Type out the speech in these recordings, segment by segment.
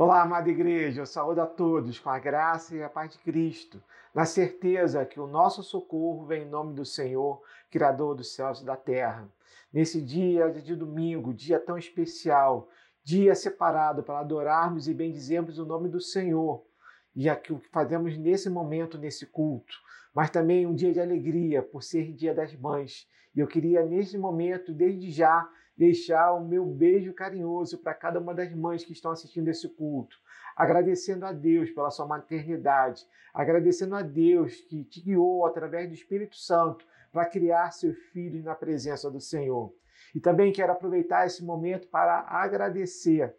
Olá, amada igreja, eu saúdo a todos com a graça e a paz de Cristo, na certeza que o nosso socorro vem em nome do Senhor, Criador dos céus e da terra. Nesse dia de domingo, dia tão especial, dia separado para adorarmos e bendizermos o nome do Senhor, e aqui o que fazemos nesse momento, nesse culto, mas também um dia de alegria por ser Dia das Mães. E eu queria, nesse momento, desde já, deixar o meu beijo carinhoso para cada uma das mães que estão assistindo esse culto, agradecendo a Deus pela sua maternidade, agradecendo a Deus que te guiou através do Espírito Santo para criar seus filhos na presença do Senhor. E também quero aproveitar esse momento para agradecer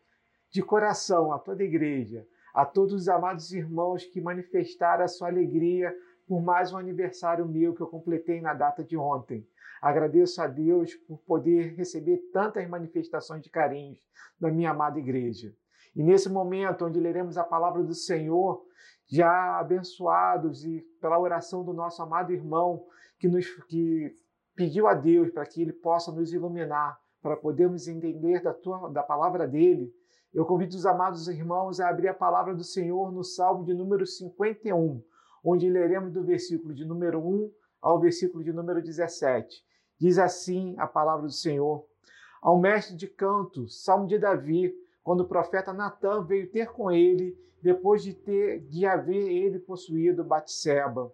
de coração a toda a igreja, a todos os amados irmãos que manifestaram a sua alegria por mais um aniversário meu que eu completei na data de ontem. Agradeço a Deus por poder receber tantas manifestações de carinho da minha amada igreja. E nesse momento onde leremos a palavra do Senhor, já abençoados e pela oração do nosso amado irmão que nos que pediu a Deus para que ele possa nos iluminar, para podermos entender da tua da palavra dele, eu convido os amados irmãos a abrir a palavra do Senhor no Salmo de número 51, onde leremos do versículo de número 1 ao versículo de número 17. Diz assim a palavra do Senhor: Ao mestre de canto, Salmo de Davi, quando o profeta Natã veio ter com ele, depois de ter de haver ele possuído Batseba.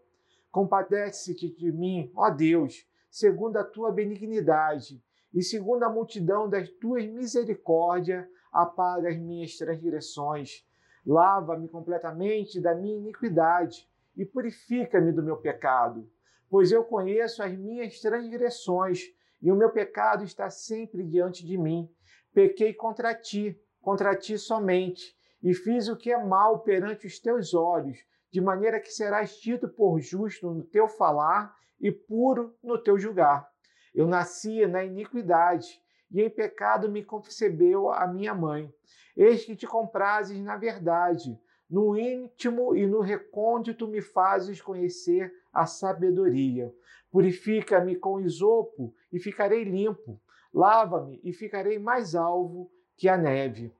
Compadece-te de mim, ó Deus, segundo a tua benignidade, e segundo a multidão das tuas misericórdias, apaga as minhas transgressões. Lava-me completamente da minha iniquidade e purifica-me do meu pecado pois eu conheço as minhas transgressões e o meu pecado está sempre diante de mim. Pequei contra ti, contra ti somente, e fiz o que é mal perante os teus olhos, de maneira que serás tido por justo no teu falar e puro no teu julgar. Eu nasci na iniquidade, e em pecado me concebeu a minha mãe. Eis que te comprases na verdade, no íntimo e no recôndito me fazes conhecer a sabedoria. Purifica-me com isopo e ficarei limpo. Lava-me e ficarei mais alvo que a neve.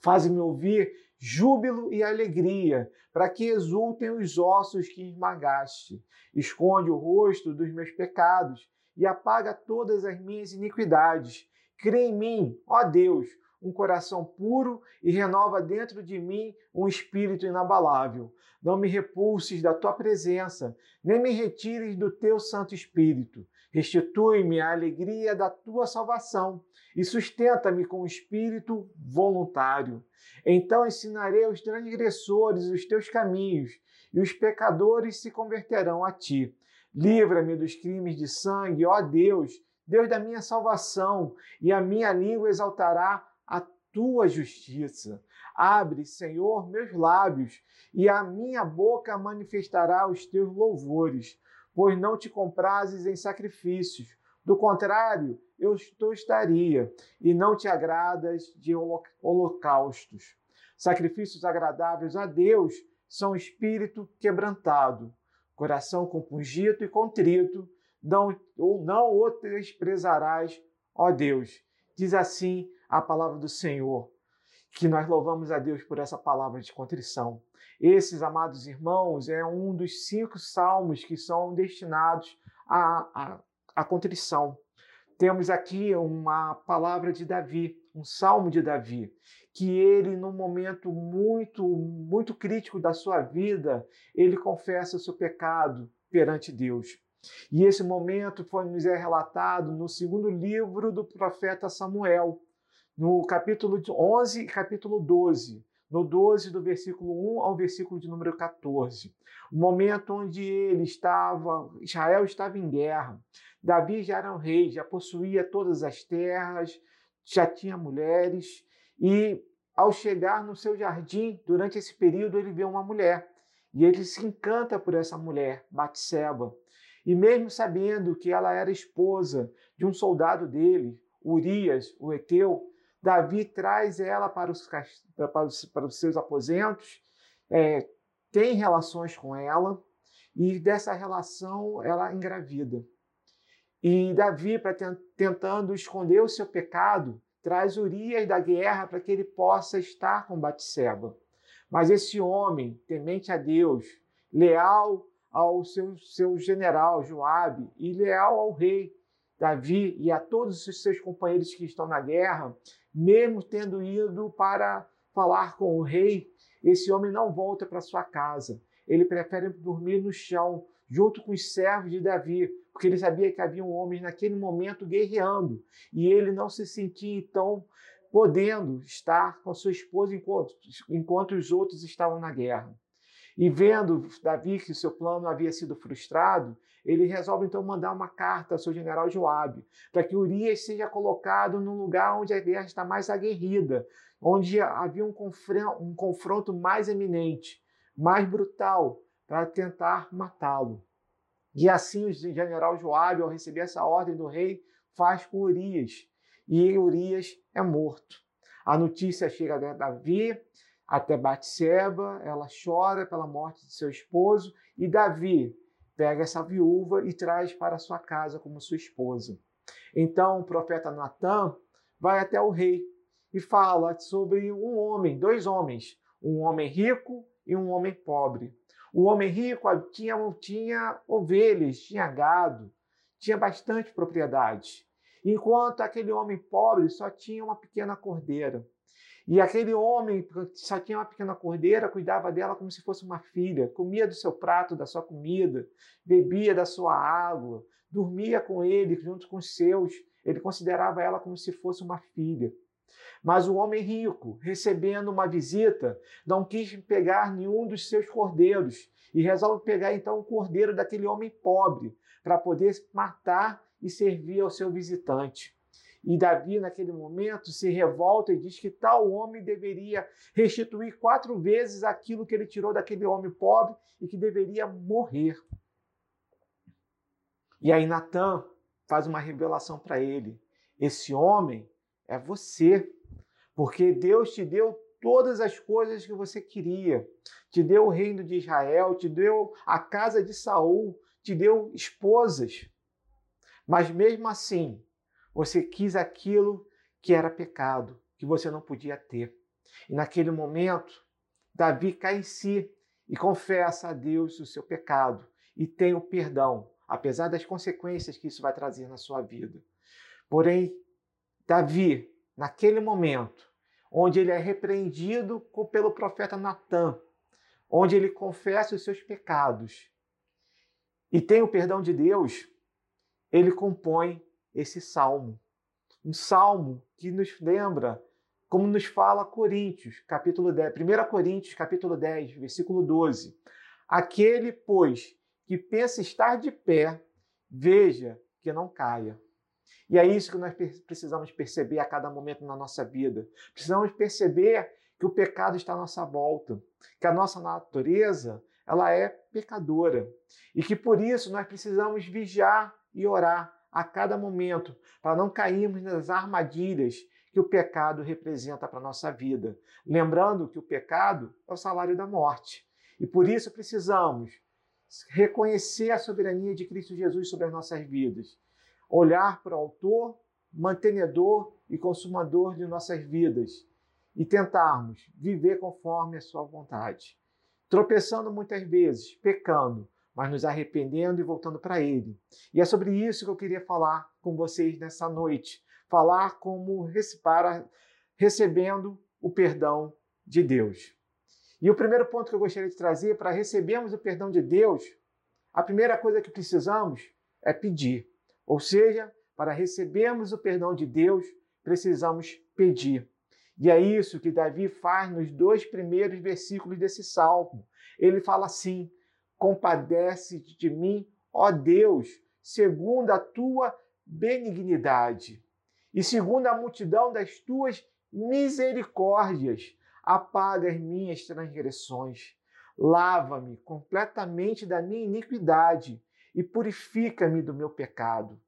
Faz-me ouvir júbilo e alegria, para que exultem os ossos que esmagaste. Esconde o rosto dos meus pecados e apaga todas as minhas iniquidades. Crê em mim, ó Deus, um coração puro e renova dentro de mim um espírito inabalável. Não me repulses da tua presença, nem me retires do teu Santo Espírito. Restitui-me a alegria da tua salvação e sustenta-me com o espírito voluntário. Então ensinarei aos transgressores os teus caminhos, e os pecadores se converterão a ti. Livra-me dos crimes de sangue, ó Deus, Deus da minha salvação, e a minha língua exaltará tua justiça. Abre, Senhor, meus lábios, e a minha boca manifestará os teus louvores, pois não te comprases em sacrifícios. Do contrário, eu estaria, e não te agradas de holocaustos. Sacrifícios agradáveis a Deus são espírito quebrantado, coração compungido e contrito, não, ou não o desprezarás, ó Deus. Diz assim a palavra do Senhor, que nós louvamos a Deus por essa palavra de contrição. Esses, amados irmãos, é um dos cinco salmos que são destinados à, à, à contrição. Temos aqui uma palavra de Davi, um salmo de Davi, que ele, num momento muito, muito crítico da sua vida, ele confessa o seu pecado perante Deus. E esse momento foi nos é relatado no segundo livro do profeta Samuel, no capítulo 11 e capítulo 12, no 12 do versículo 1 ao versículo de número 14. O momento onde ele estava, Israel estava em guerra. Davi já era um rei, já possuía todas as terras, já tinha mulheres e ao chegar no seu jardim, durante esse período ele vê uma mulher e ele se encanta por essa mulher, Batseba. E mesmo sabendo que ela era esposa de um soldado dele, Urias, o Eteu, Davi traz ela para os, para os, para os seus aposentos, é, tem relações com ela, e dessa relação ela engravida. E Davi, para tentando esconder o seu pecado, traz Urias da guerra para que ele possa estar com Batseba. Mas esse homem, temente a Deus, leal ao seu, seu general Joabe e leal ao rei Davi e a todos os seus companheiros que estão na guerra, mesmo tendo ido para falar com o rei, esse homem não volta para sua casa. Ele prefere dormir no chão, junto com os servos de Davi, porque ele sabia que havia homens naquele momento guerreando e ele não se sentia então podendo estar com a sua esposa enquanto, enquanto os outros estavam na guerra. E vendo Davi que seu plano havia sido frustrado, ele resolve então mandar uma carta ao seu general Joabe, para que Urias seja colocado num lugar onde a guerra está mais aguerrida, onde havia um confronto, um confronto mais eminente, mais brutal, para tentar matá-lo. E assim o general Joabe, ao receber essa ordem do rei, faz com Urias. E Urias é morto. A notícia chega a Davi, até Batseba, ela chora pela morte de seu esposo e Davi pega essa viúva e traz para sua casa como sua esposa. Então o profeta Natan vai até o rei e fala sobre um homem, dois homens, um homem rico e um homem pobre. O homem rico tinha, tinha ovelhas, tinha gado, tinha bastante propriedade, enquanto aquele homem pobre só tinha uma pequena cordeira. E aquele homem só tinha uma pequena cordeira, cuidava dela como se fosse uma filha, comia do seu prato, da sua comida, bebia da sua água, dormia com ele junto com os seus. Ele considerava ela como se fosse uma filha. Mas o homem rico, recebendo uma visita, não quis pegar nenhum dos seus cordeiros e resolve pegar então o cordeiro daquele homem pobre para poder matar e servir ao seu visitante. E Davi, naquele momento, se revolta e diz que tal homem deveria restituir quatro vezes aquilo que ele tirou daquele homem pobre e que deveria morrer. E aí Natan faz uma revelação para ele: esse homem é você, porque Deus te deu todas as coisas que você queria. Te deu o reino de Israel, te deu a casa de Saul, te deu esposas. Mas mesmo assim, você quis aquilo que era pecado, que você não podia ter. E naquele momento, Davi cai em si e confessa a Deus o seu pecado e tem o perdão, apesar das consequências que isso vai trazer na sua vida. Porém, Davi, naquele momento, onde ele é repreendido pelo profeta Natan, onde ele confessa os seus pecados e tem o perdão de Deus, ele compõe esse salmo. Um salmo que nos lembra, como nos fala Coríntios, capítulo 10, 1 Coríntios, capítulo 10, versículo 12. Aquele, pois, que pensa estar de pé, veja que não caia. E é isso que nós precisamos perceber a cada momento na nossa vida. Precisamos perceber que o pecado está à nossa volta, que a nossa natureza ela é pecadora e que por isso nós precisamos vigiar e orar a cada momento, para não cairmos nas armadilhas que o pecado representa para a nossa vida. Lembrando que o pecado é o salário da morte. E por isso precisamos reconhecer a soberania de Cristo Jesus sobre as nossas vidas, olhar para o Autor, mantenedor e consumador de nossas vidas e tentarmos viver conforme a Sua vontade. Tropeçando muitas vezes, pecando, mas nos arrependendo e voltando para Ele. E é sobre isso que eu queria falar com vocês nessa noite. Falar como para recebendo o perdão de Deus. E o primeiro ponto que eu gostaria de trazer para recebermos o perdão de Deus, a primeira coisa que precisamos é pedir. Ou seja, para recebermos o perdão de Deus, precisamos pedir. E é isso que Davi faz nos dois primeiros versículos desse salmo. Ele fala assim: compadece de mim, ó Deus, segundo a tua benignidade e segundo a multidão das tuas misericórdias, apaga as minhas transgressões. Lava-me completamente da minha iniquidade e purifica-me do meu pecado.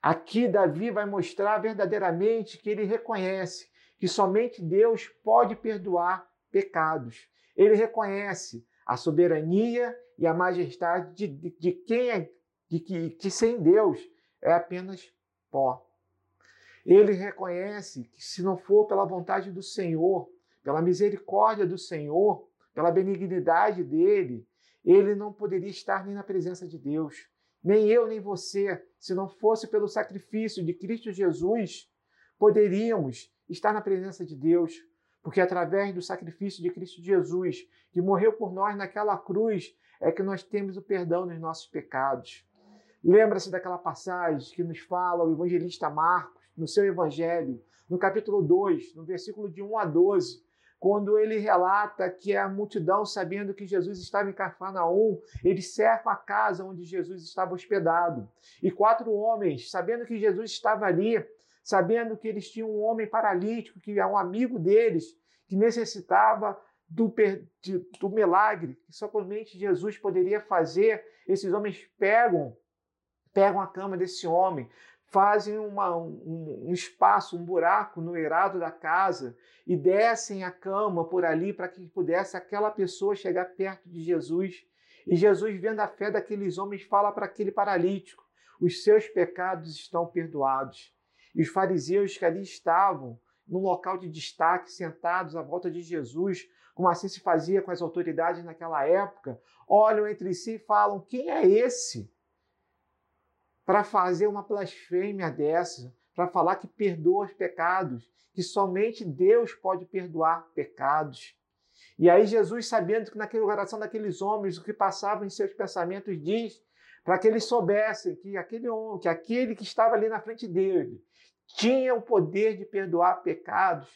Aqui Davi vai mostrar verdadeiramente que ele reconhece que somente Deus pode perdoar pecados. Ele reconhece a soberania e a majestade de, de, de quem é, de que, que sem Deus é apenas pó. Ele reconhece que se não for pela vontade do Senhor, pela misericórdia do Senhor, pela benignidade dele, ele não poderia estar nem na presença de Deus. Nem eu, nem você, se não fosse pelo sacrifício de Cristo Jesus, poderíamos estar na presença de Deus, porque através do sacrifício de Cristo Jesus, que morreu por nós naquela cruz, é que nós temos o perdão dos nossos pecados. Lembra-se daquela passagem que nos fala o evangelista Marcos, no seu evangelho, no capítulo 2, no versículo de 1 a 12, quando ele relata que a multidão, sabendo que Jesus estava em Cafarnaum, eles cercam a casa onde Jesus estava hospedado. E quatro homens, sabendo que Jesus estava ali, sabendo que eles tinham um homem paralítico, que é um amigo deles, que necessitava do, do milagre, que somente Jesus poderia fazer, esses homens pegam, pegam a cama desse homem, fazem uma, um, um, espaço, um buraco no eirado da casa e descem a cama por ali para que pudesse aquela pessoa chegar perto de Jesus. E Jesus, vendo a fé daqueles homens, fala para aquele paralítico: os seus pecados estão perdoados. E os fariseus que ali estavam, num local de destaque, sentados à volta de Jesus, como assim se fazia com as autoridades naquela época, olham entre si e falam: quem é esse? para fazer uma blasfêmia dessa, para falar que perdoa os pecados, que somente Deus pode perdoar pecados. E aí Jesus, sabendo que naquele coração daqueles homens o que passava em seus pensamentos, diz para que eles soubessem que aquele homem, que aquele que estava ali na frente dele, tinha o poder de perdoar pecados.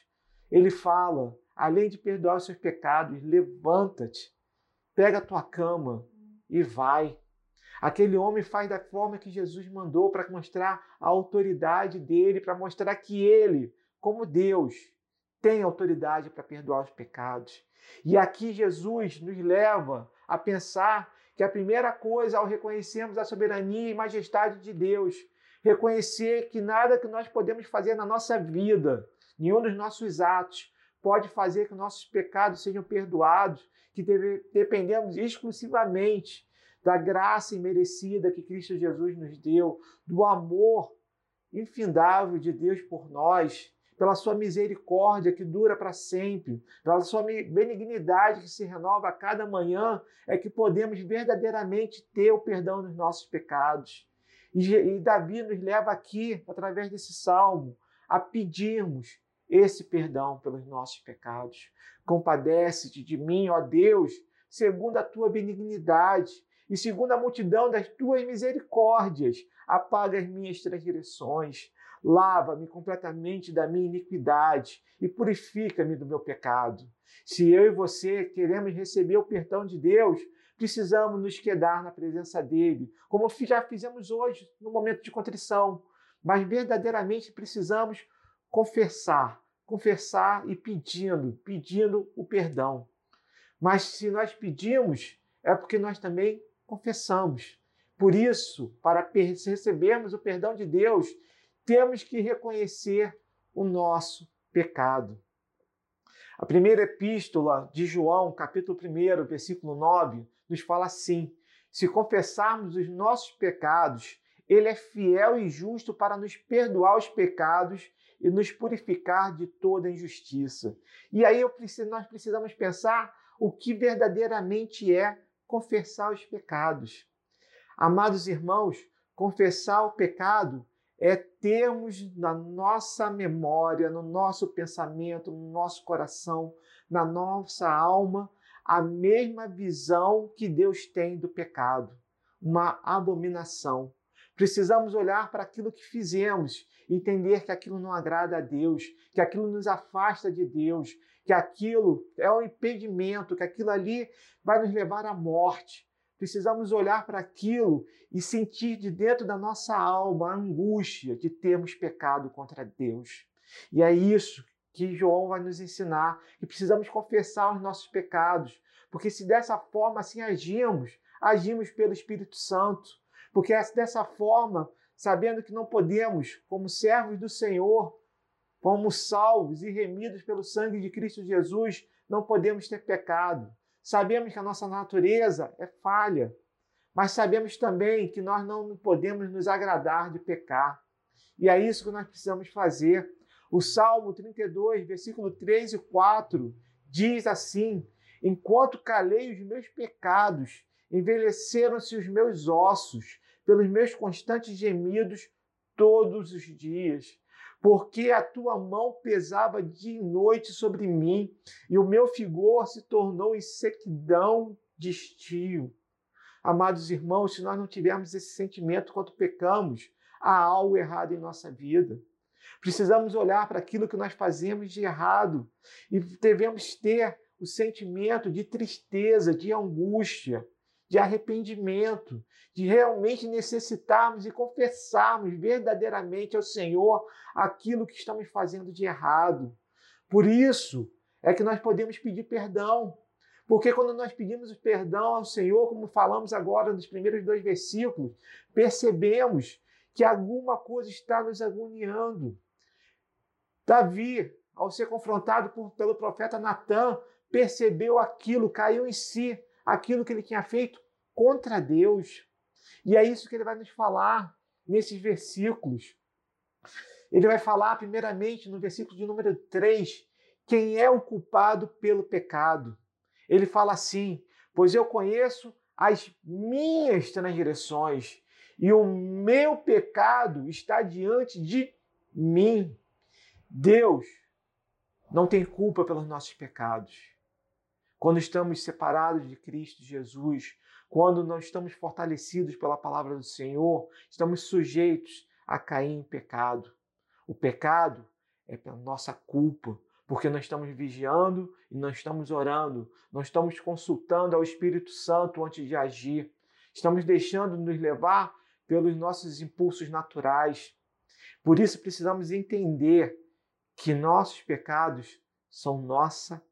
Ele fala, além de perdoar os seus pecados, levanta-te, pega a tua cama e vai. Aquele homem faz da forma que Jesus mandou para mostrar a autoridade dele, para mostrar que ele, como Deus, tem autoridade para perdoar os pecados. E aqui Jesus nos leva a pensar que a primeira coisa ao reconhecermos a soberania e majestade de Deus, reconhecer que nada que nós podemos fazer na nossa vida, nenhum dos nossos atos, pode fazer que nossos pecados sejam perdoados, que dependemos exclusivamente da graça imerecida que Cristo Jesus nos deu, do amor infindável de Deus por nós, pela sua misericórdia que dura para sempre, pela sua benignidade que se renova a cada manhã, é que podemos verdadeiramente ter o perdão dos nossos pecados. E, Davi nos leva aqui, através desse salmo, a pedirmos esse perdão pelos nossos pecados. Compadece-te de mim, ó Deus, segundo a tua benignidade e segundo a multidão das tuas misericórdias, apaga as minhas transgressões, lava-me completamente da minha iniquidade e purifica-me do meu pecado. Se eu e você queremos receber o perdão de Deus, precisamos nos quedar na presença dele, como já fizemos hoje no momento de contrição, mas verdadeiramente precisamos confessar, confessar e pedindo, pedindo o perdão. Mas se nós pedimos, é porque nós também confessamos. Por isso, para recebermos o perdão de Deus, temos que reconhecer o nosso pecado. A primeira epístola de João, capítulo 1, versículo 9, nos fala assim: Se confessarmos os nossos pecados, ele é fiel e justo para nos perdoar os pecados e nos purificar de toda injustiça. E aí preciso, nós precisamos pensar o que verdadeiramente é confessar os pecados. Amados irmãos, confessar o pecado é termos na nossa memória, no nosso pensamento, no nosso coração, na nossa alma, a mesma visão que Deus tem do pecado, uma abominação. Precisamos olhar para aquilo que fizemos, entender que aquilo não agrada a Deus, que aquilo nos afasta de Deus, que aquilo é um impedimento, que aquilo ali vai nos levar à morte. Precisamos olhar para aquilo e sentir de dentro da nossa alma a angústia de termos pecado contra Deus. E é isso que João vai nos ensinar, que precisamos confessar os nossos pecados, porque se dessa forma assim agimos, agimos pelo Espírito Santo, porque dessa forma, sabendo que não podemos, como servos do Senhor, Fomos salvos e remidos pelo sangue de Cristo Jesus, não podemos ter pecado. Sabemos que a nossa natureza é falha, mas sabemos também que nós não podemos nos agradar de pecar. E é isso que nós precisamos fazer. O Salmo 32, versículo 3 e 4 diz assim: Enquanto calei os meus pecados, envelheceram-se os meus ossos, pelos meus constantes gemidos todos os dias. Porque a tua mão pesava dia e noite sobre mim, e o meu vigor se tornou em sequidão de estio. Amados irmãos, se nós não tivermos esse sentimento quando pecamos, há algo errado em nossa vida. Precisamos olhar para aquilo que nós fazemos de errado e devemos ter o sentimento de tristeza, de angústia, de arrependimento, de realmente necessitarmos e confessarmos verdadeiramente ao Senhor aquilo que estamos fazendo de errado. Por isso é que nós podemos pedir perdão. Porque quando nós pedimos perdão ao Senhor, como falamos agora nos primeiros dois versículos, percebemos que alguma coisa está nos agoniando. Davi, ao ser confrontado por, pelo profeta Natan, percebeu aquilo, caiu em si, aquilo que ele tinha feito contra Deus. E é isso que ele vai nos falar nesses versículos. Ele vai falar, primeiramente, no versículo de número 3, quem é o culpado pelo pecado. Ele fala assim: Pois eu conheço as minhas transgressões, e o meu pecado está diante de mim. Deus não tem culpa pelos nossos pecados. Quando estamos separados de Cristo Jesus, quando não estamos fortalecidos pela palavra do Senhor, estamos sujeitos a cair em pecado. O pecado é pela nossa culpa, porque não estamos vigiando e não estamos orando, não estamos consultando ao Espírito Santo antes de agir, estamos deixando nos levar pelos nossos impulsos naturais. Por isso precisamos entender que nossos pecados são nossa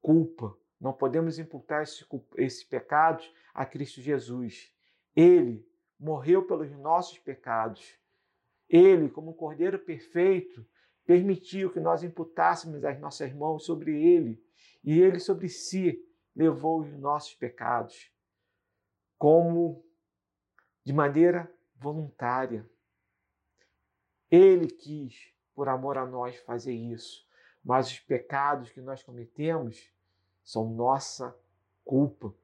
culpa. Não podemos imputar esses, esses pecados a Cristo Jesus. Ele morreu pelos nossos pecados. Ele, como Cordeiro perfeito, permitiu que nós imputássemos as nossas mãos sobre ele e ele sobre si levou os nossos pecados como de maneira voluntária. Ele quis, por amor a nós, fazer isso, mas os pecados que nós cometemos são nossa culpa.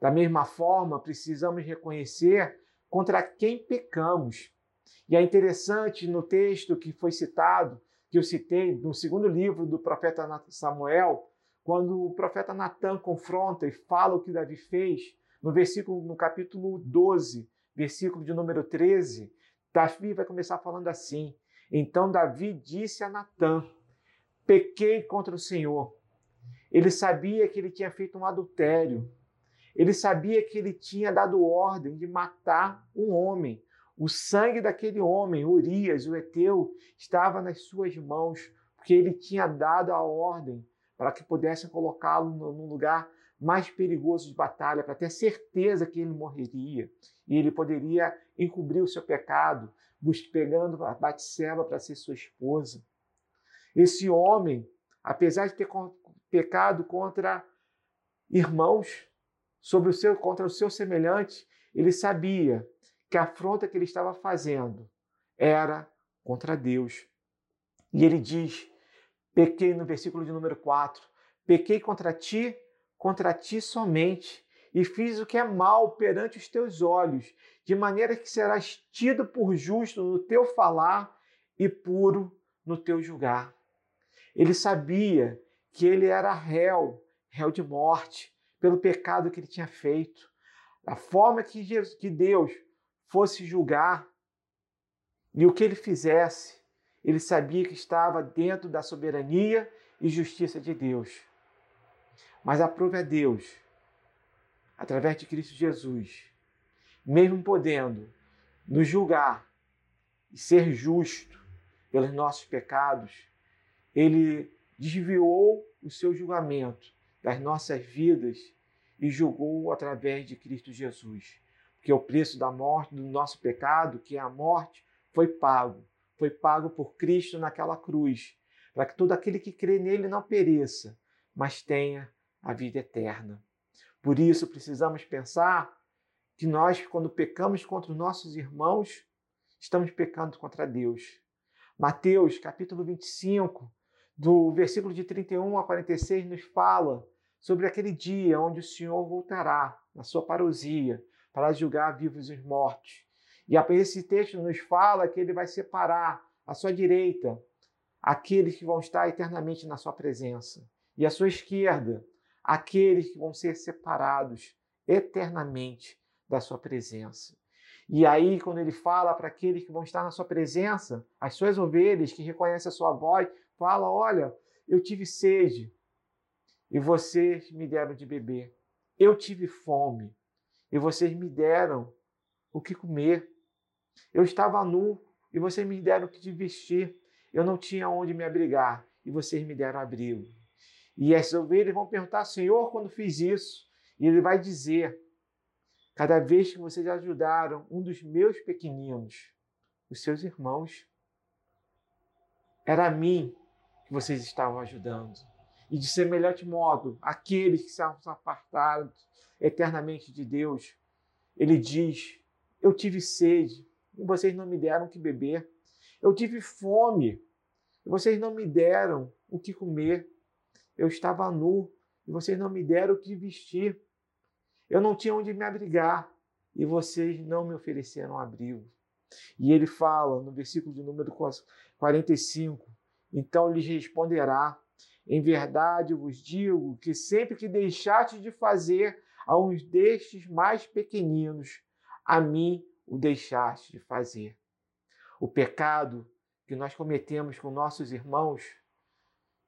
Da mesma forma, precisamos reconhecer contra quem pecamos. E é interessante no texto que foi citado, que eu citei no segundo livro do profeta Samuel, quando o profeta Natan confronta e fala o que Davi fez, no versículo no capítulo 12, versículo de número 13, Davi vai começar falando assim: Então Davi disse a Natan: Pequei contra o Senhor ele sabia que ele tinha feito um adultério. Ele sabia que ele tinha dado ordem de matar um homem. O sangue daquele homem, Urias, o Eteu, estava nas suas mãos, porque ele tinha dado a ordem para que pudessem colocá-lo no lugar mais perigoso de batalha, para ter certeza que ele morreria. E ele poderia encobrir o seu pecado, pegando a Batseba para ser sua esposa. Esse homem, apesar de ter pecado contra irmãos, sobre o seu, contra o seu semelhante, ele sabia que a afronta que ele estava fazendo era contra Deus. E ele diz: pequei no versículo de número 4, pequei contra ti, contra ti somente, e fiz o que é mal perante os teus olhos, de maneira que serás tido por justo no teu falar e puro no teu julgar. Ele sabia que ele era réu, réu de morte, pelo pecado que ele tinha feito. A forma que, Jesus, que Deus fosse julgar e o que ele fizesse, ele sabia que estava dentro da soberania e justiça de Deus. Mas aprove a Deus, através de Cristo Jesus, mesmo podendo nos julgar e ser justo pelos nossos pecados, ele desviou o seu julgamento das nossas vidas e julgou através de Cristo Jesus. Porque o preço da morte, do nosso pecado, que é a morte, foi pago. Foi pago por Cristo naquela cruz, para que todo aquele que crê nele não pereça, mas tenha a vida eterna. Por isso precisamos pensar que nós, quando pecamos contra os nossos irmãos, estamos pecando contra Deus. Mateus, capítulo 25, do versículo de 31 a 46, nos fala sobre aquele dia onde o Senhor voltará na sua parousia para julgar vivos e mortos. E esse texto nos fala que ele vai separar à sua direita aqueles que vão estar eternamente na sua presença, e à sua esquerda aqueles que vão ser separados eternamente da sua presença. E aí, quando ele fala para aqueles que vão estar na sua presença, as suas ovelhas que reconhecem a sua voz, fala: Olha, eu tive sede e vocês me deram de beber. Eu tive fome e vocês me deram o que comer. Eu estava nu e vocês me deram o que vestir. Eu não tinha onde me abrigar e vocês me deram abrigo. E as ovelhas vão perguntar: Senhor, quando fiz isso? E ele vai dizer: Cada vez que vocês ajudaram um dos meus pequeninos, os seus irmãos, era a mim que vocês estavam ajudando. E de semelhante modo, aqueles que se apartaram eternamente de Deus, ele diz: Eu tive sede e vocês não me deram o que beber. Eu tive fome e vocês não me deram o que comer. Eu estava nu e vocês não me deram o que vestir. Eu não tinha onde me abrigar e vocês não me ofereceram abrigo. E ele fala no versículo de número 45: Então lhes responderá: Em verdade vos digo que sempre que deixaste de fazer a uns destes mais pequeninos, a mim o deixaste de fazer. O pecado que nós cometemos com nossos irmãos,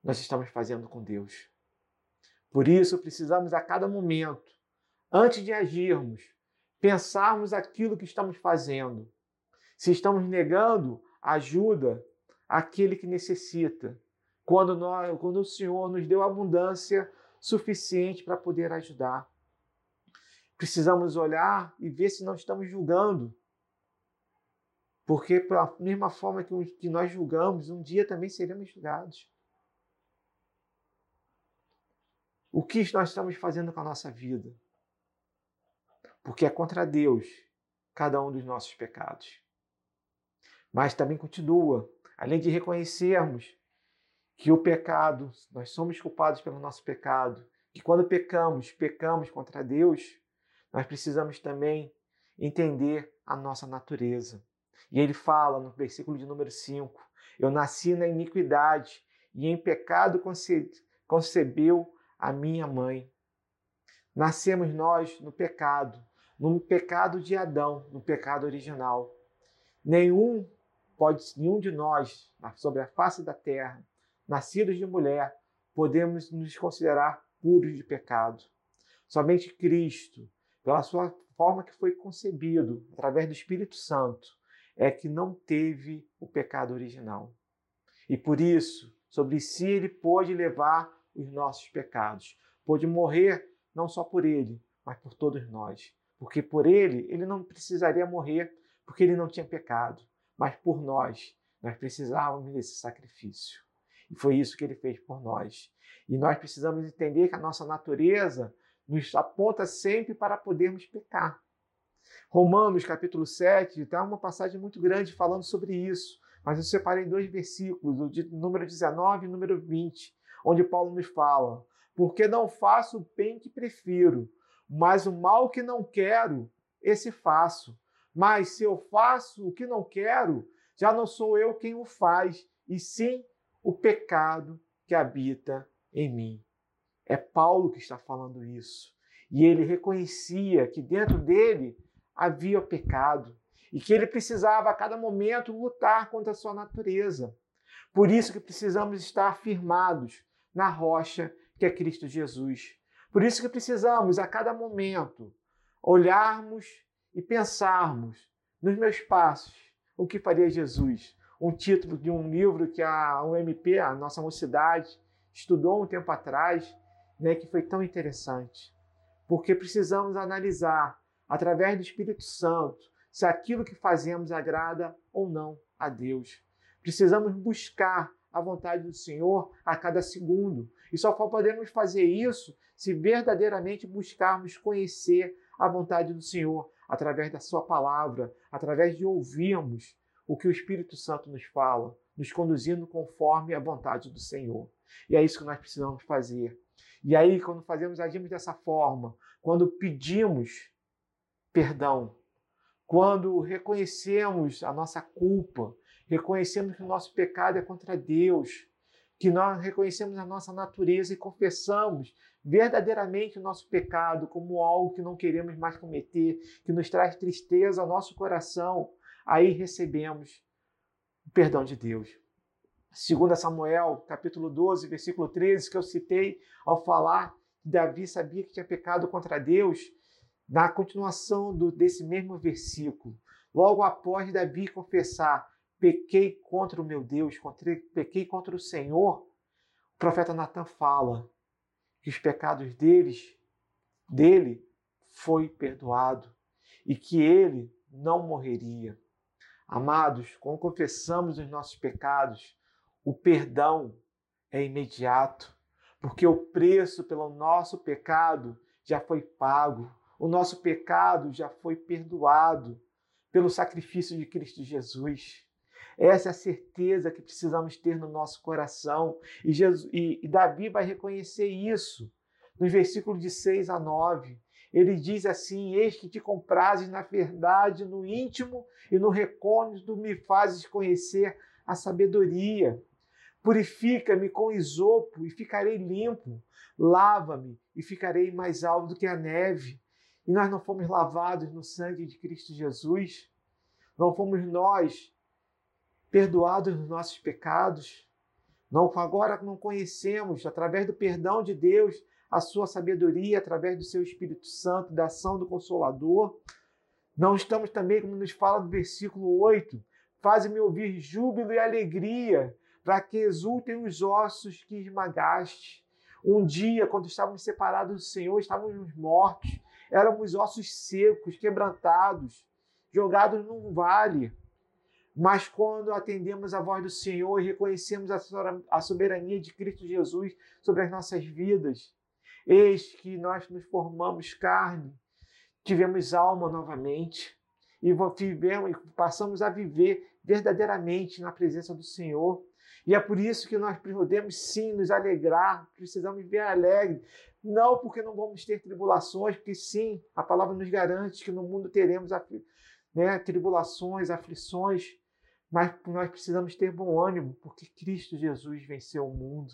nós estamos fazendo com Deus. Por isso precisamos a cada momento antes de agirmos, pensarmos aquilo que estamos fazendo. Se estamos negando ajuda àquele que necessita, quando, nós, quando o Senhor nos deu abundância suficiente para poder ajudar. Precisamos olhar e ver se não estamos julgando. Porque, pela mesma forma que nós julgamos, um dia também seremos julgados. O que nós estamos fazendo com a nossa vida? porque é contra Deus cada um dos nossos pecados. Mas também continua, além de reconhecermos que o pecado, nós somos culpados pelo nosso pecado, que quando pecamos, pecamos contra Deus, nós precisamos também entender a nossa natureza. E ele fala no versículo de número 5: Eu nasci na iniquidade e em pecado concebeu a minha mãe. Nascemos nós no pecado, no pecado de Adão, no pecado original. Nenhum pode, nenhum de nós, sobre a face da terra, nascidos de mulher, podemos nos considerar puros de pecado. Somente Cristo, pela sua forma que foi concebido, através do Espírito Santo, é que não teve o pecado original. E por isso, sobre si ele pôde levar os nossos pecados. Pôde morrer não só por ele, mas por todos nós. Porque por ele, ele não precisaria morrer, porque ele não tinha pecado. Mas por nós, nós precisávamos desse sacrifício. E foi isso que ele fez por nós. E nós precisamos entender que a nossa natureza nos aponta sempre para podermos pecar. Romanos capítulo 7, está uma passagem muito grande falando sobre isso, mas eu separei dois versículos, o de número 19 e número 20, onde Paulo nos fala: Porque não faço o bem que prefiro, mas o mal que não quero, esse faço. Mas se eu faço o que não quero, já não sou eu quem o faz, e sim o pecado que habita em mim. É Paulo que está falando isso. E ele reconhecia que dentro dele havia o pecado e que ele precisava a cada momento lutar contra a sua natureza. Por isso que precisamos estar firmados na rocha que é Cristo Jesus. Por isso que precisamos, a cada momento, olharmos e pensarmos nos meus passos, o que faria Jesus. Um título de um livro que a UMP, a nossa mocidade, estudou um tempo atrás, né, que foi tão interessante. Porque precisamos analisar, através do Espírito Santo, se aquilo que fazemos agrada ou não a Deus. Precisamos buscar a vontade do Senhor a cada segundo. E só podemos fazer isso se verdadeiramente buscarmos conhecer a vontade do Senhor através da Sua palavra, através de ouvirmos o que o Espírito Santo nos fala, nos conduzindo conforme a vontade do Senhor. E é isso que nós precisamos fazer. E aí, quando fazemos, agimos dessa forma, quando pedimos perdão, quando reconhecemos a nossa culpa, reconhecemos que o nosso pecado é contra Deus, que nós reconhecemos a nossa natureza e confessamos verdadeiramente o nosso pecado como algo que não queremos mais cometer, que nos traz tristeza ao nosso coração, aí recebemos o perdão de Deus. 2 Samuel, capítulo 12, versículo 13, que eu citei ao falar que Davi sabia que tinha pecado contra Deus, na continuação do, desse mesmo versículo, logo após Davi confessar: pequei contra o meu Deus, pequei contra o Senhor, o profeta Natan fala que os pecados deles, dele foi perdoado e que ele não morreria. Amados, quando confessamos os nossos pecados, o perdão é imediato, porque o preço pelo nosso pecado já foi pago, o nosso pecado já foi perdoado pelo sacrifício de Cristo Jesus. Essa é a certeza que precisamos ter no nosso coração. E, Jesus, e, e Davi vai reconhecer isso nos versículos de 6 a 9. Ele diz assim: Eis que te comprases na verdade, no íntimo e no recôndito me fazes conhecer a sabedoria. Purifica-me com isopo e ficarei limpo. Lava-me e ficarei mais alto do que a neve. E nós não fomos lavados no sangue de Cristo Jesus. Não fomos nós perdoados dos nossos pecados. Não, agora não conhecemos, através do perdão de Deus, a sua sabedoria, através do seu Espírito Santo, da ação do Consolador. Não estamos também, como nos fala no versículo 8, faz-me ouvir júbilo e alegria, para que exultem os ossos que esmagaste. Um dia, quando estávamos separados do Senhor, estávamos mortos, éramos ossos secos, quebrantados, jogados num vale. Mas quando atendemos a voz do Senhor e reconhecemos a soberania de Cristo Jesus sobre as nossas vidas, eis que nós nos formamos carne, tivemos alma novamente e vivemos, passamos a viver verdadeiramente na presença do Senhor. E é por isso que nós podemos sim nos alegrar, precisamos viver alegre, não porque não vamos ter tribulações, porque sim, a palavra nos garante que no mundo teremos né, tribulações, aflições, mas nós precisamos ter bom ânimo, porque Cristo Jesus venceu o mundo.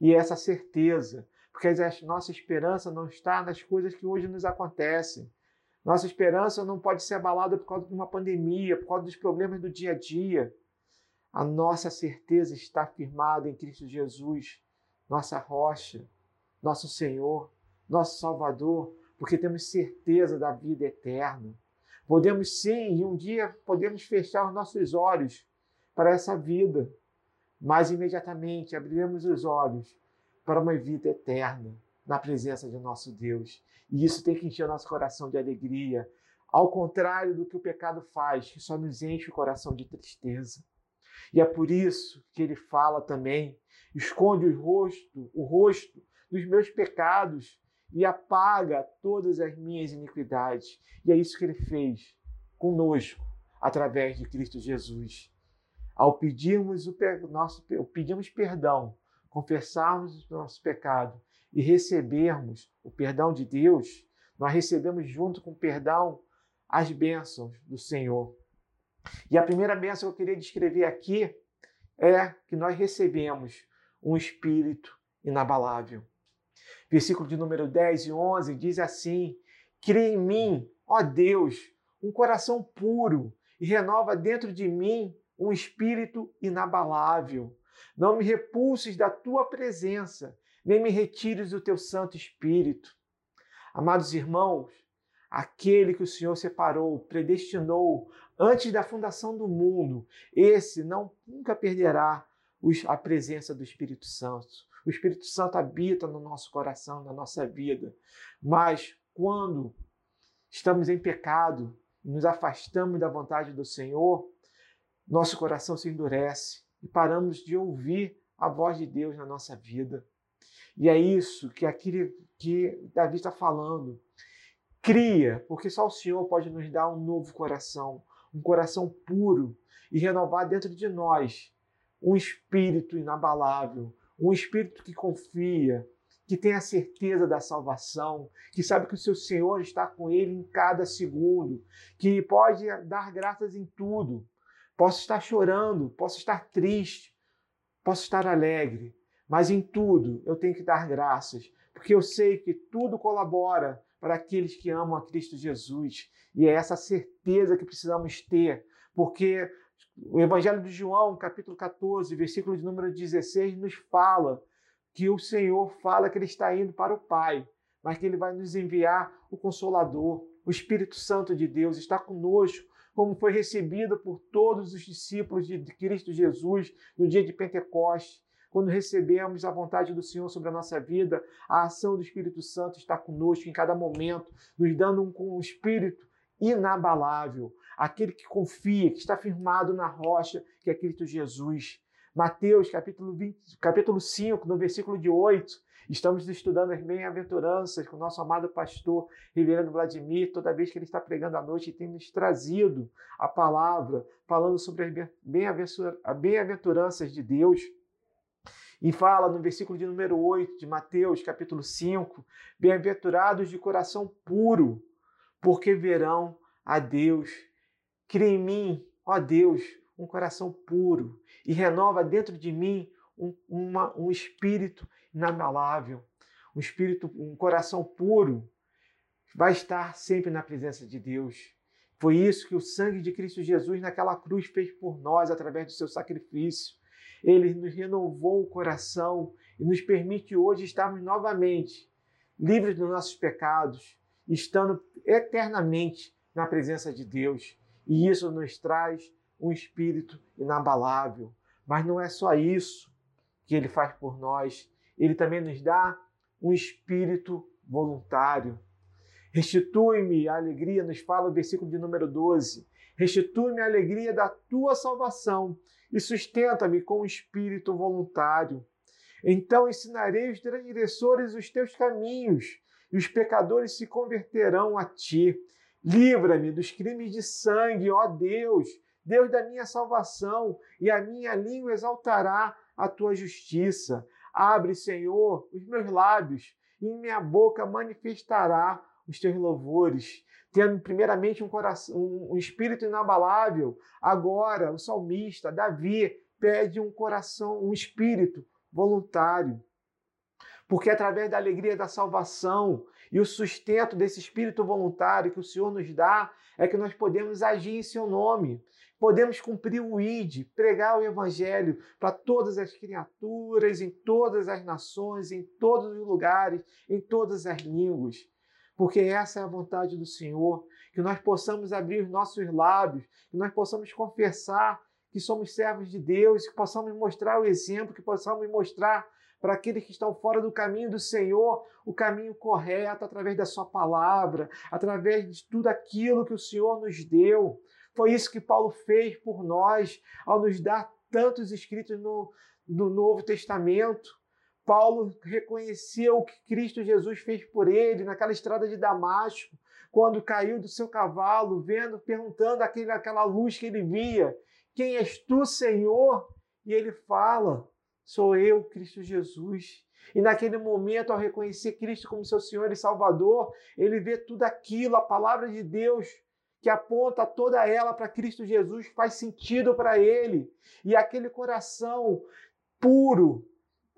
E essa certeza, porque a nossa esperança não está nas coisas que hoje nos acontecem. Nossa esperança não pode ser abalada por causa de uma pandemia, por causa dos problemas do dia a dia. A nossa certeza está firmada em Cristo Jesus, nossa rocha, nosso Senhor, nosso Salvador, porque temos certeza da vida eterna. Podemos sim, um dia podemos fechar os nossos olhos para essa vida, mas imediatamente abriremos os olhos para uma vida eterna na presença de nosso Deus. E isso tem que encher o nosso coração de alegria, ao contrário do que o pecado faz, que só nos enche o coração de tristeza. E é por isso que ele fala também: esconde o rosto, o rosto dos meus pecados e apaga todas as minhas iniquidades. E é isso que ele fez conosco, através de Cristo Jesus. Ao pedirmos, o nosso, pedimos perdão, confessarmos o nosso pecado e recebermos o perdão de Deus, nós recebemos junto com o perdão as bênçãos do Senhor. E a primeira bênção que eu queria descrever aqui é que nós recebemos um espírito inabalável. Versículo de número 10 e 11 diz assim: Cria em mim, ó Deus, um coração puro e renova dentro de mim um espírito inabalável. Não me repulses da tua presença, nem me retires do teu Santo Espírito. Amados irmãos, aquele que o Senhor separou, predestinou antes da fundação do mundo, esse não nunca perderá a presença do Espírito Santo. O Espírito Santo habita no nosso coração, na nossa vida. Mas quando estamos em pecado, nos afastamos da vontade do Senhor, nosso coração se endurece e paramos de ouvir a voz de Deus na nossa vida. E é isso que aqui que Davi está falando. Cria, porque só o Senhor pode nos dar um novo coração, um coração puro e renovar dentro de nós um espírito inabalável, um espírito que confia, que tem a certeza da salvação, que sabe que o seu Senhor está com ele em cada segundo, que pode dar graças em tudo. Posso estar chorando, posso estar triste, posso estar alegre, mas em tudo eu tenho que dar graças, porque eu sei que tudo colabora para aqueles que amam a Cristo Jesus. E é essa certeza que precisamos ter, porque o Evangelho de João, capítulo 14, versículo de número 16, nos fala que o Senhor fala que ele está indo para o Pai, mas que ele vai nos enviar o Consolador, o Espírito Santo de Deus, está conosco, como foi recebido por todos os discípulos de Cristo Jesus no dia de Pentecostes. Quando recebemos a vontade do Senhor sobre a nossa vida, a ação do Espírito Santo está conosco em cada momento, nos dando um, um espírito inabalável, aquele que confia, que está firmado na rocha, que é Cristo Jesus. Mateus, capítulo, 20, capítulo 5, no versículo de 8, estamos estudando as bem-aventuranças com o nosso amado pastor, reverendo Vladimir, toda vez que ele está pregando à noite, tem nos trazido a palavra, falando sobre as bem-aventuranças de Deus. E fala no versículo de número 8 de Mateus, capítulo 5, bem-aventurados de coração puro, porque verão a Deus. Cria em mim, ó Deus, um coração puro e renova dentro de mim um, uma, um espírito inabalável, um espírito, um coração puro, vai estar sempre na presença de Deus. Foi isso que o sangue de Cristo Jesus naquela cruz fez por nós através do seu sacrifício. Ele nos renovou o coração e nos permite hoje estarmos novamente livres dos nossos pecados, estando eternamente na presença de Deus. E isso nos traz um espírito inabalável. Mas não é só isso que ele faz por nós, ele também nos dá um espírito voluntário. Restitui-me a alegria, nos fala o versículo de número 12. Restitui-me a alegria da tua salvação e sustenta-me com um espírito voluntário. Então ensinarei os transgressores os teus caminhos, e os pecadores se converterão a ti. Livra-me dos crimes de sangue, ó Deus, Deus da minha salvação, e a minha língua exaltará a tua justiça. Abre, Senhor, os meus lábios, e em minha boca manifestará os teus louvores. Tendo primeiramente um coração, um espírito inabalável, agora o salmista Davi pede um coração, um espírito voluntário. Porque através da alegria da salvação e o sustento desse espírito voluntário que o Senhor nos dá, é que nós podemos agir em seu nome podemos cumprir o ID, pregar o Evangelho para todas as criaturas, em todas as nações, em todos os lugares, em todas as línguas. Porque essa é a vontade do Senhor, que nós possamos abrir os nossos lábios, que nós possamos confessar que somos servos de Deus, que possamos mostrar o exemplo, que possamos mostrar para aqueles que estão fora do caminho do Senhor, o caminho correto através da Sua palavra, através de tudo aquilo que o Senhor nos deu. Foi isso que Paulo fez por nós ao nos dar tantos escritos no, no Novo Testamento. Paulo reconheceu o que Cristo Jesus fez por ele naquela estrada de Damasco, quando caiu do seu cavalo, vendo, perguntando aquele, aquela luz que ele via: Quem és tu, Senhor? E ele fala: Sou eu, Cristo Jesus. E naquele momento, ao reconhecer Cristo como seu Senhor e Salvador, ele vê tudo aquilo, a palavra de Deus que aponta toda ela para Cristo Jesus, faz sentido para ele. E aquele coração puro,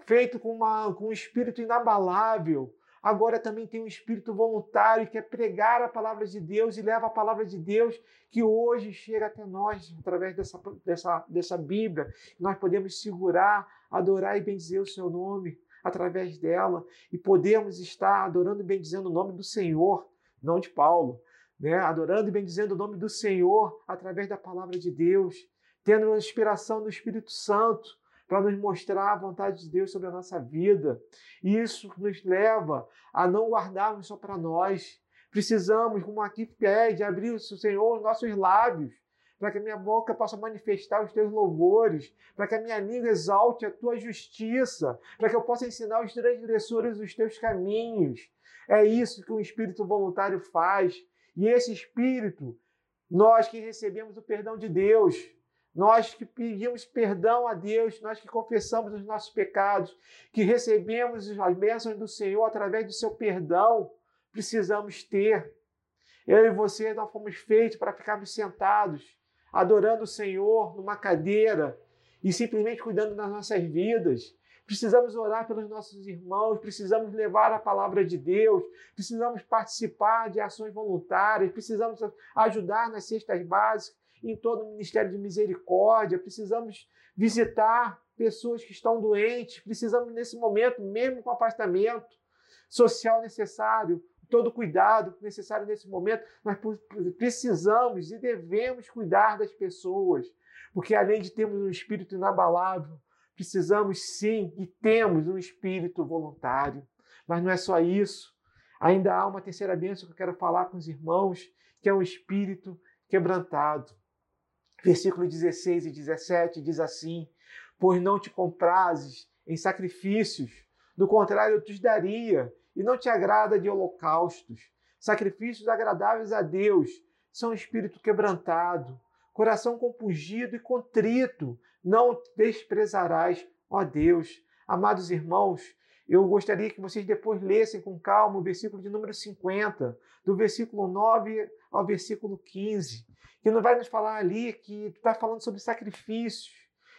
feito com, uma, com um espírito inabalável, agora também tem um espírito voluntário que é pregar a palavra de Deus e leva a palavra de Deus que hoje chega até nós através dessa, dessa, dessa Bíblia. Nós podemos segurar, adorar e bendizer o seu nome através dela e podemos estar adorando e bendizendo o nome do Senhor, não de Paulo né? adorando e bendizendo o nome do Senhor através da palavra de Deus, tendo a inspiração do Espírito Santo para nos mostrar a vontade de Deus sobre a nossa vida. E isso nos leva a não guardarmos só para nós. Precisamos, como aqui pede, abrir o Senhor os nossos lábios, para que a minha boca possa manifestar os teus louvores, para que a minha língua exalte a tua justiça, para que eu possa ensinar os transgressores os teus caminhos. É isso que o espírito voluntário faz. E esse espírito Nós que recebemos o perdão de Deus, nós que pedimos perdão a Deus, nós que confessamos os nossos pecados, que recebemos as bênçãos do Senhor através do seu perdão, precisamos ter. Eu e você nós fomos feitos para ficarmos sentados, adorando o Senhor numa cadeira e simplesmente cuidando das nossas vidas. Precisamos orar pelos nossos irmãos, precisamos levar a palavra de Deus, precisamos participar de ações voluntárias, precisamos ajudar nas cestas básicas, em todo o ministério de misericórdia, precisamos visitar pessoas que estão doentes, precisamos nesse momento, mesmo com afastamento social necessário, todo cuidado necessário nesse momento, nós precisamos e devemos cuidar das pessoas, porque além de termos um espírito inabalável, precisamos sim e temos um espírito voluntário. Mas não é só isso. Ainda há uma terceira bênção que eu quero falar com os irmãos, que é o espírito quebrantado. Versículo 16 e 17 diz assim: Pois não te comprases em sacrifícios, do contrário, eu te daria, e não te agrada de holocaustos. Sacrifícios agradáveis a Deus são espírito quebrantado, coração compungido e contrito, não desprezarás, ó Deus. Amados irmãos, eu gostaria que vocês depois lessem com calma o versículo de número 50, do versículo 9 ao versículo 15, que não vai nos falar ali que está falando sobre sacrifícios.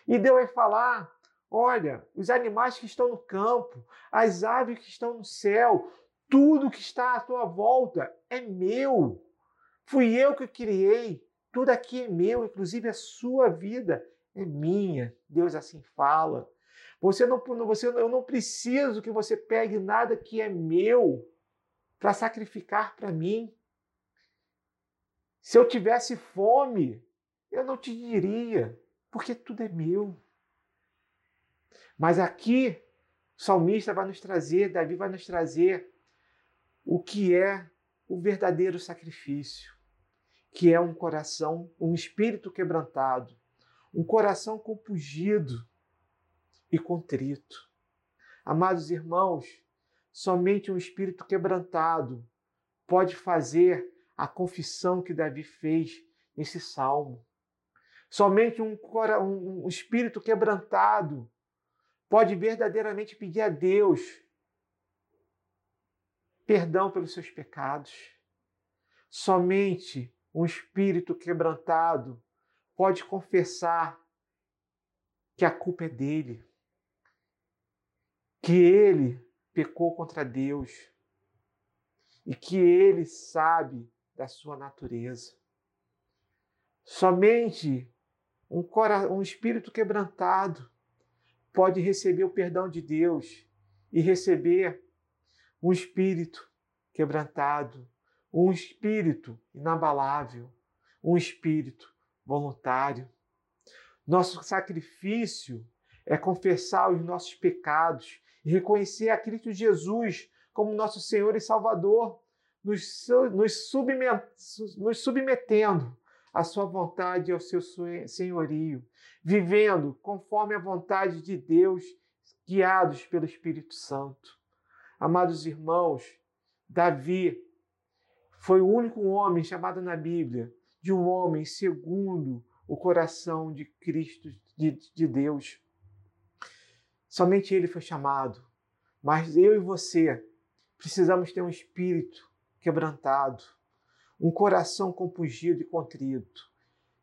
E Deus vai falar: olha, os animais que estão no campo, as aves que estão no céu, tudo que está à tua volta é meu. Fui eu que criei. Tudo aqui é meu, inclusive a sua vida é minha. Deus assim fala. Você não, você, eu não preciso que você pegue nada que é meu para sacrificar para mim. Se eu tivesse fome, eu não te diria, porque tudo é meu. Mas aqui, o salmista vai nos trazer, Davi vai nos trazer o que é o verdadeiro sacrifício, que é um coração, um espírito quebrantado, um coração compungido e contrito. Amados irmãos, somente um espírito quebrantado pode fazer a confissão que Davi fez nesse salmo. Somente um, um, um espírito quebrantado pode verdadeiramente pedir a Deus perdão pelos seus pecados. Somente um espírito quebrantado pode confessar que a culpa é dele, que ele pecou contra Deus e que ele sabe da sua natureza. Somente um, um espírito quebrantado pode receber o perdão de Deus e receber um espírito quebrantado, um espírito inabalável, um espírito voluntário. Nosso sacrifício é confessar os nossos pecados e reconhecer a Cristo Jesus como nosso Senhor e Salvador, nos, submetendo à Sua vontade e ao seu senhorio, vivendo conforme a vontade de Deus, guiados pelo Espírito Santo. Amados irmãos, Davi foi o único homem chamado na Bíblia de um homem segundo o coração de Cristo, de, de Deus. Somente ele foi chamado. Mas eu e você precisamos ter um espírito quebrantado, um coração compungido e contrito,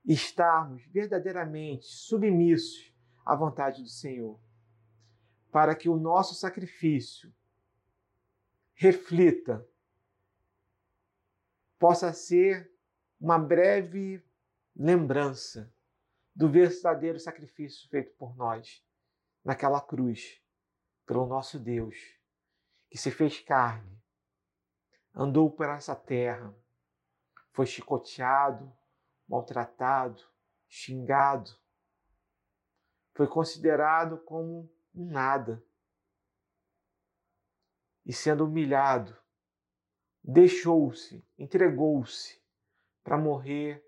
estarmos verdadeiramente submissos à vontade do Senhor, para que o nosso sacrifício reflita, possa ser uma breve lembrança do verdadeiro sacrifício feito por nós naquela cruz, pelo nosso Deus, que se fez carne, andou por essa terra, foi chicoteado, maltratado, xingado, foi considerado como um nada. E sendo humilhado, deixou-se, entregou-se para morrer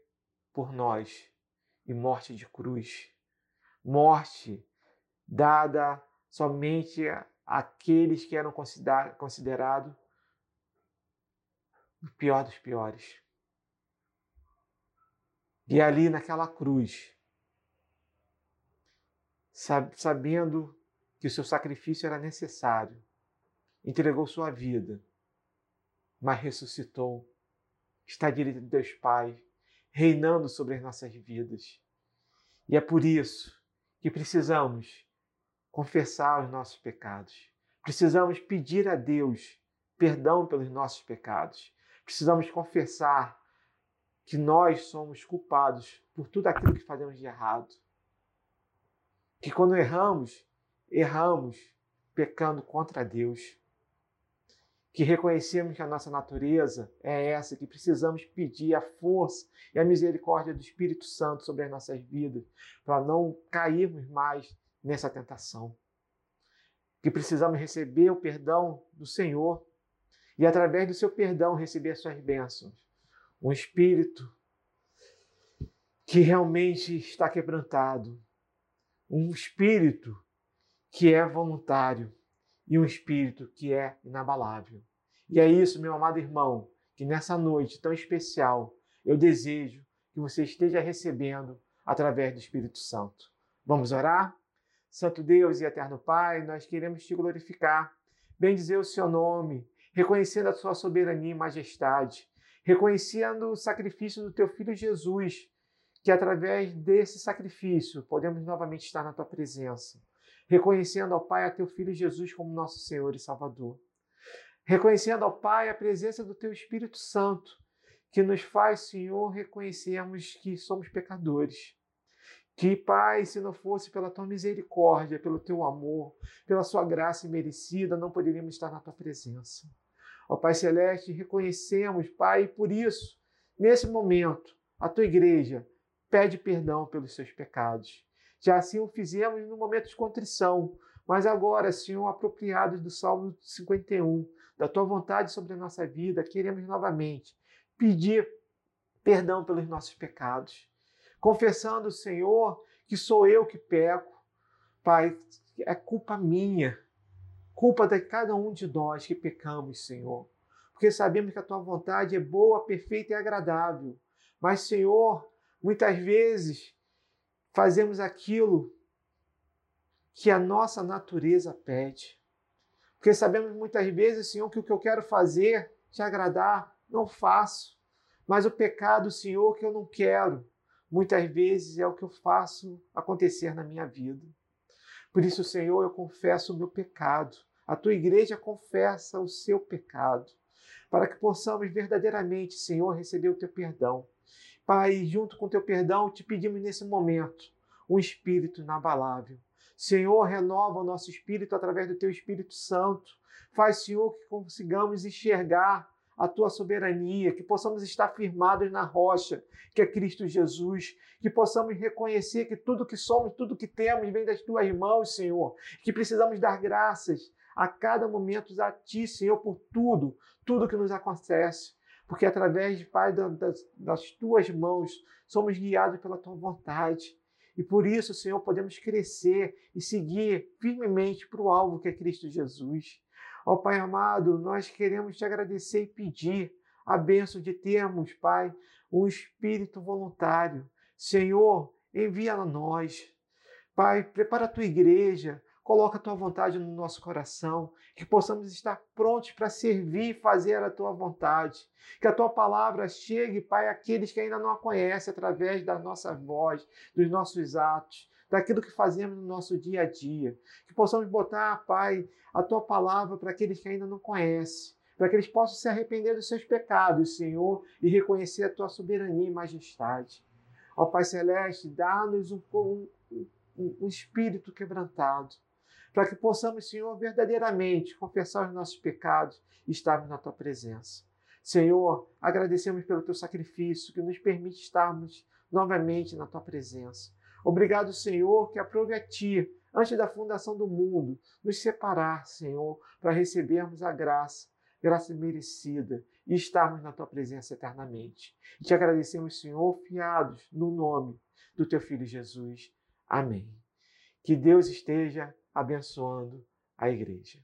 por nós e morte de cruz. Morte dada somente àqueles que eram considerados o pior dos piores. E ali naquela cruz, sabendo que o seu sacrifício era necessário, entregou sua vida, mas ressuscitou, está direito de Deus Pai, reinando sobre as nossas vidas. E é por isso que precisamos confessar os nossos pecados. Precisamos pedir a Deus perdão pelos nossos pecados. Precisamos confessar que nós somos culpados por tudo aquilo que fazemos de errado. Que quando erramos, erramos pecando contra Deus. Que reconhecemos que a nossa natureza é essa, que precisamos pedir a força e a misericórdia do Espírito Santo sobre as nossas vidas, para não cairmos mais nessa tentação. Que precisamos receber o perdão do Senhor e, através do seu perdão, receber as suas bênçãos. Um espírito que realmente está quebrantado, um espírito que é voluntário e um espírito que é inabalável. E é isso, meu amado irmão, que nessa noite tão especial eu desejo que você esteja recebendo através do Espírito Santo. Vamos orar? Santo Deus e eterno Pai, nós queremos te glorificar, bendizer o seu nome, reconhecendo a sua soberania e majestade, reconhecendo o sacrifício do teu filho Jesus, que através desse sacrifício podemos novamente estar na tua presença reconhecendo ao Pai a teu Filho Jesus como nosso Senhor e Salvador. Reconhecendo ao Pai a presença do teu Espírito Santo, que nos faz, Senhor, reconhecermos que somos pecadores. Que, Pai, se não fosse pela tua misericórdia, pelo teu amor, pela sua graça imerecida, não poderíamos estar na tua presença. Ó Pai Celeste, reconhecemos, Pai, e por isso, nesse momento, a tua igreja pede perdão pelos seus pecados. Já assim o fizemos no momento de contrição, mas agora, Senhor, apropriados do Salmo 51, da tua vontade sobre a nossa vida, queremos novamente pedir perdão pelos nossos pecados, confessando, Senhor, que sou eu que peco. Pai, é culpa minha, culpa de cada um de nós que pecamos, Senhor. Porque sabemos que a tua vontade é boa, perfeita e agradável. Mas, Senhor, muitas vezes fazemos aquilo que a nossa natureza pede. Porque sabemos muitas vezes, Senhor, que o que eu quero fazer, te agradar, não faço. Mas o pecado, Senhor, que eu não quero, muitas vezes é o que eu faço acontecer na minha vida. Por isso, Senhor, eu confesso o meu pecado. A tua igreja confessa o seu pecado, para que possamos verdadeiramente, Senhor, receber o teu perdão. Pai, junto com o teu perdão, te pedimos nesse momento um espírito inabalável. Senhor, renova o nosso espírito através do teu Espírito Santo. Faz, Senhor, que consigamos enxergar a tua soberania, que possamos estar firmados na rocha, que é Cristo Jesus, que possamos reconhecer que tudo que somos, tudo que temos vem das tuas mãos, Senhor, que precisamos dar graças a cada momento a ti, Senhor, por tudo, tudo que nos acontece porque através, Pai, das, das tuas mãos, somos guiados pela tua vontade. E por isso, Senhor, podemos crescer e seguir firmemente para o alvo que é Cristo Jesus. Ó Pai amado, nós queremos te agradecer e pedir a bênção de termos, Pai, um espírito voluntário. Senhor, envia a nós. Pai, prepara a tua igreja, Coloca a tua vontade no nosso coração, que possamos estar prontos para servir e fazer a tua vontade. Que a tua palavra chegue, Pai, àqueles que ainda não a conhecem através da nossa voz, dos nossos atos, daquilo que fazemos no nosso dia a dia. Que possamos botar, Pai, a tua palavra para aqueles que ainda não conhecem, para que eles possam se arrepender dos seus pecados, Senhor, e reconhecer a tua soberania e majestade. Ó Pai Celeste, dá-nos um, um, um, um espírito quebrantado para que possamos, Senhor, verdadeiramente confessar os nossos pecados e estarmos na tua presença. Senhor, agradecemos pelo teu sacrifício que nos permite estarmos novamente na tua presença. Obrigado, Senhor, que aprove a ti, antes da fundação do mundo, nos separar, Senhor, para recebermos a graça, graça merecida e estarmos na tua presença eternamente. E te agradecemos, Senhor, fiados no nome do teu filho Jesus. Amém. Que Deus esteja abençoando a igreja.